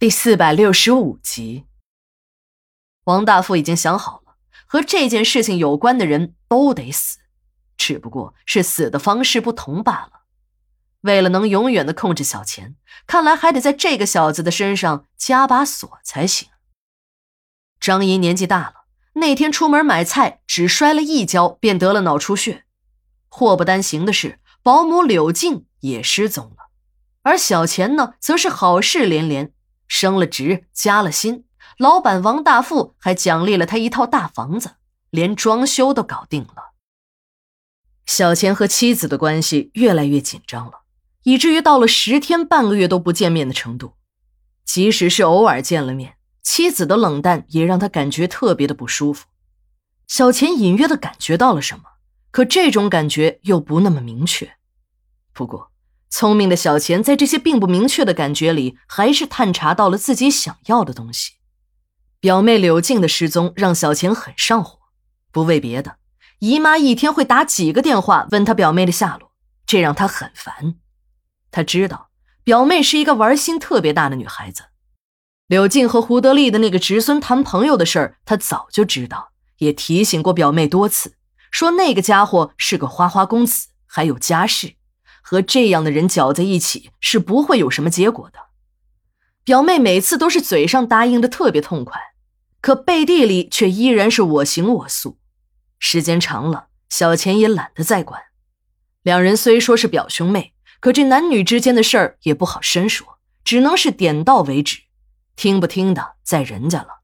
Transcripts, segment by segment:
第四百六十五集，王大富已经想好了，和这件事情有关的人都得死，只不过是死的方式不同罢了。为了能永远的控制小钱，看来还得在这个小子的身上加把锁才行。张姨年纪大了，那天出门买菜只摔了一跤，便得了脑出血。祸不单行的是，保姆柳静也失踪了，而小钱呢，则是好事连连。升了职，加了薪，老板王大富还奖励了他一套大房子，连装修都搞定了。小钱和妻子的关系越来越紧张了，以至于到了十天半个月都不见面的程度。即使是偶尔见了面，妻子的冷淡也让他感觉特别的不舒服。小钱隐约的感觉到了什么，可这种感觉又不那么明确。不过。聪明的小钱在这些并不明确的感觉里，还是探查到了自己想要的东西。表妹柳静的失踪让小钱很上火，不为别的，姨妈一天会打几个电话问她表妹的下落，这让她很烦。他知道表妹是一个玩心特别大的女孩子。柳静和胡德利的那个侄孙谈朋友的事儿，他早就知道，也提醒过表妹多次，说那个家伙是个花花公子，还有家室。和这样的人搅在一起是不会有什么结果的。表妹每次都是嘴上答应的特别痛快，可背地里却依然是我行我素。时间长了，小钱也懒得再管。两人虽说是表兄妹，可这男女之间的事儿也不好深说，只能是点到为止。听不听的在人家了。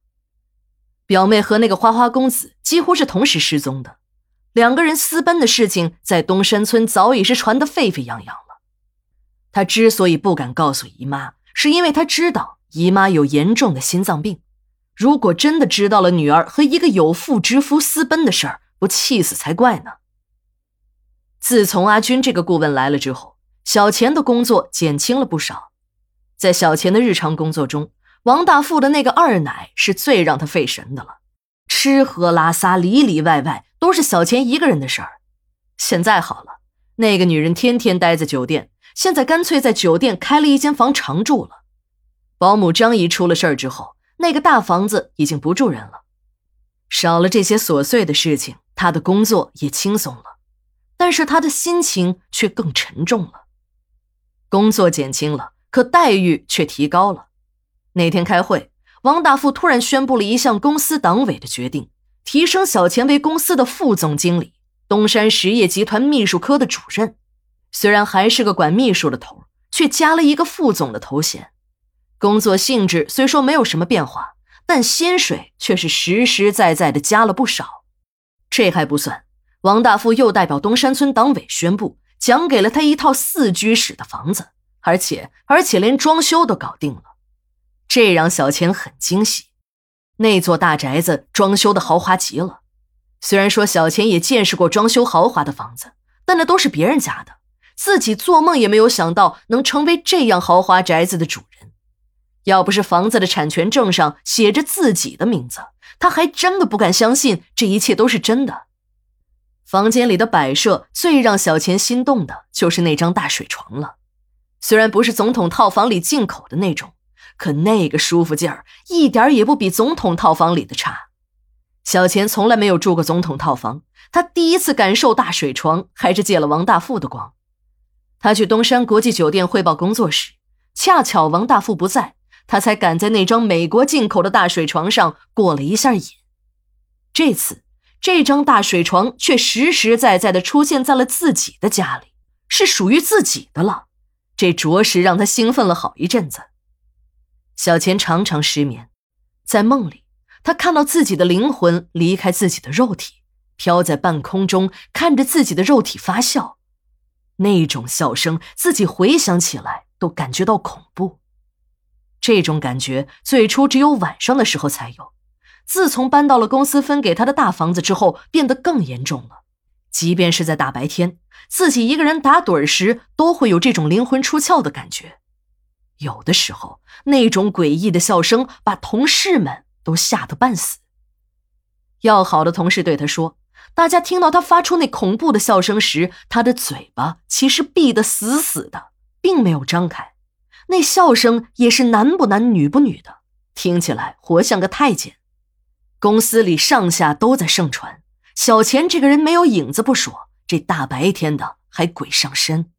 表妹和那个花花公子几乎是同时失踪的。两个人私奔的事情在东山村早已是传得沸沸扬扬了。他之所以不敢告诉姨妈，是因为他知道姨妈有严重的心脏病。如果真的知道了女儿和一个有妇之夫私奔的事儿，不气死才怪呢。自从阿军这个顾问来了之后，小钱的工作减轻了不少。在小钱的日常工作中，王大富的那个二奶是最让他费神的了，吃喝拉撒里里外外。都是小钱一个人的事儿。现在好了，那个女人天天待在酒店，现在干脆在酒店开了一间房常住了。保姆张姨出了事儿之后，那个大房子已经不住人了。少了这些琐碎的事情，他的工作也轻松了，但是他的心情却更沉重了。工作减轻了，可待遇却提高了。那天开会，王大富突然宣布了一项公司党委的决定。提升小钱为公司的副总经理，东山实业集团秘书科的主任，虽然还是个管秘书的头，却加了一个副总的头衔。工作性质虽说没有什么变化，但薪水却是实实在在的加了不少。这还不算，王大富又代表东山村党委宣布，奖给了他一套四居室的房子，而且而且连装修都搞定了，这让小钱很惊喜。那座大宅子装修的豪华极了，虽然说小钱也见识过装修豪华的房子，但那都是别人家的，自己做梦也没有想到能成为这样豪华宅子的主人。要不是房子的产权证上写着自己的名字，他还真的不敢相信这一切都是真的。房间里的摆设最让小钱心动的就是那张大水床了，虽然不是总统套房里进口的那种。可那个舒服劲儿，一点也不比总统套房里的差。小钱从来没有住过总统套房，他第一次感受大水床，还是借了王大富的光。他去东山国际酒店汇报工作时，恰巧王大富不在，他才敢在那张美国进口的大水床上过了一下瘾。这次，这张大水床却实实在在的出现在了自己的家里，是属于自己的了。这着实让他兴奋了好一阵子。小钱常常失眠，在梦里，他看到自己的灵魂离开自己的肉体，飘在半空中，看着自己的肉体发笑。那种笑声，自己回想起来都感觉到恐怖。这种感觉最初只有晚上的时候才有，自从搬到了公司分给他的大房子之后，变得更严重了。即便是在大白天，自己一个人打盹时，都会有这种灵魂出窍的感觉。有的时候，那种诡异的笑声把同事们都吓得半死。要好的同事对他说：“大家听到他发出那恐怖的笑声时，他的嘴巴其实闭得死死的，并没有张开。那笑声也是男不男女不女的，听起来活像个太监。公司里上下都在盛传，小钱这个人没有影子不说，这大白天的还鬼上身。